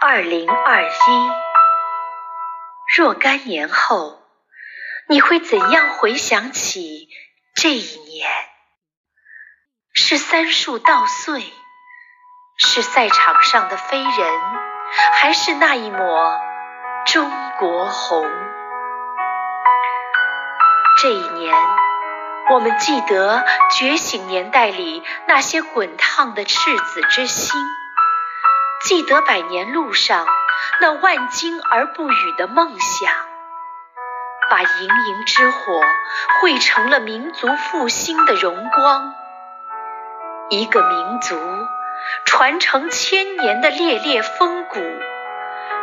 二零二一，若干年后，你会怎样回想起这一年？是三树稻穗，是赛场上的飞人，还是那一抹中国红？这一年，我们记得觉醒年代里那些滚烫的赤子之心。记得百年路上那万金而不语的梦想，把盈盈之火汇成了民族复兴的荣光。一个民族传承千年的烈烈风骨，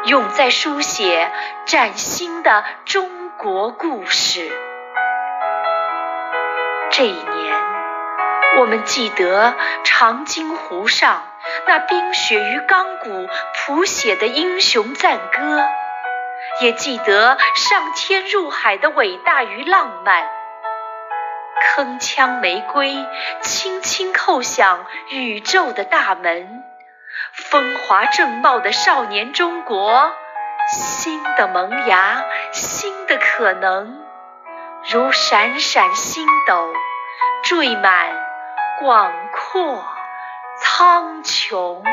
永在书写崭新的中国故事。这一，我们记得长津湖上。那冰雪与钢骨谱写的英雄赞歌，也记得上天入海的伟大与浪漫。铿锵玫瑰轻轻叩响宇宙的大门，风华正茂的少年中国，新的萌芽，新的可能，如闪闪星斗，缀满广阔。苍穹。